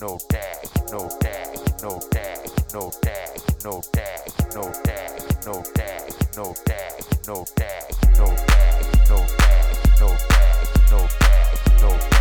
no dash, no dash, no dash, no dash, no dash, no dash, no dash, no dash, no dash, no dash, no dash, no dash, no dash, no dash,